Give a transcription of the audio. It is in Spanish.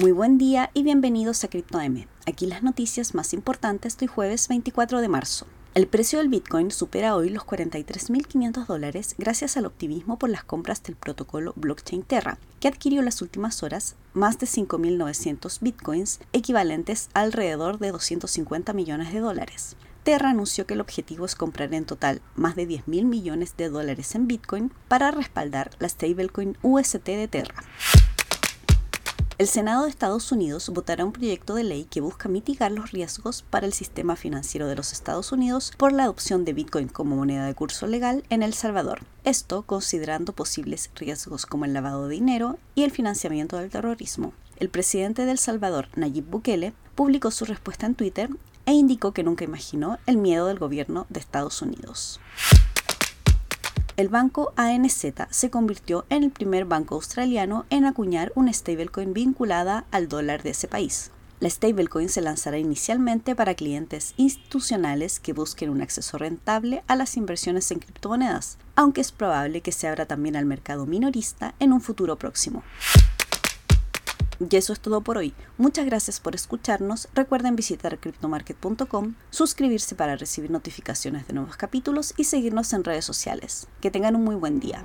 Muy buen día y bienvenidos a CryptoM. Aquí las noticias más importantes de hoy jueves 24 de marzo. El precio del Bitcoin supera hoy los 43.500 dólares gracias al optimismo por las compras del protocolo blockchain Terra, que adquirió en las últimas horas más de 5.900 Bitcoins, equivalentes a alrededor de 250 millones de dólares. Terra anunció que el objetivo es comprar en total más de 10.000 millones de dólares en Bitcoin para respaldar la stablecoin UST de Terra. El Senado de Estados Unidos votará un proyecto de ley que busca mitigar los riesgos para el sistema financiero de los Estados Unidos por la adopción de Bitcoin como moneda de curso legal en El Salvador. Esto considerando posibles riesgos como el lavado de dinero y el financiamiento del terrorismo. El presidente de El Salvador, Nayib Bukele, publicó su respuesta en Twitter e indicó que nunca imaginó el miedo del gobierno de Estados Unidos el banco ANZ se convirtió en el primer banco australiano en acuñar una stablecoin vinculada al dólar de ese país. La stablecoin se lanzará inicialmente para clientes institucionales que busquen un acceso rentable a las inversiones en criptomonedas, aunque es probable que se abra también al mercado minorista en un futuro próximo. Y eso es todo por hoy. Muchas gracias por escucharnos. Recuerden visitar cryptomarket.com, suscribirse para recibir notificaciones de nuevos capítulos y seguirnos en redes sociales. Que tengan un muy buen día.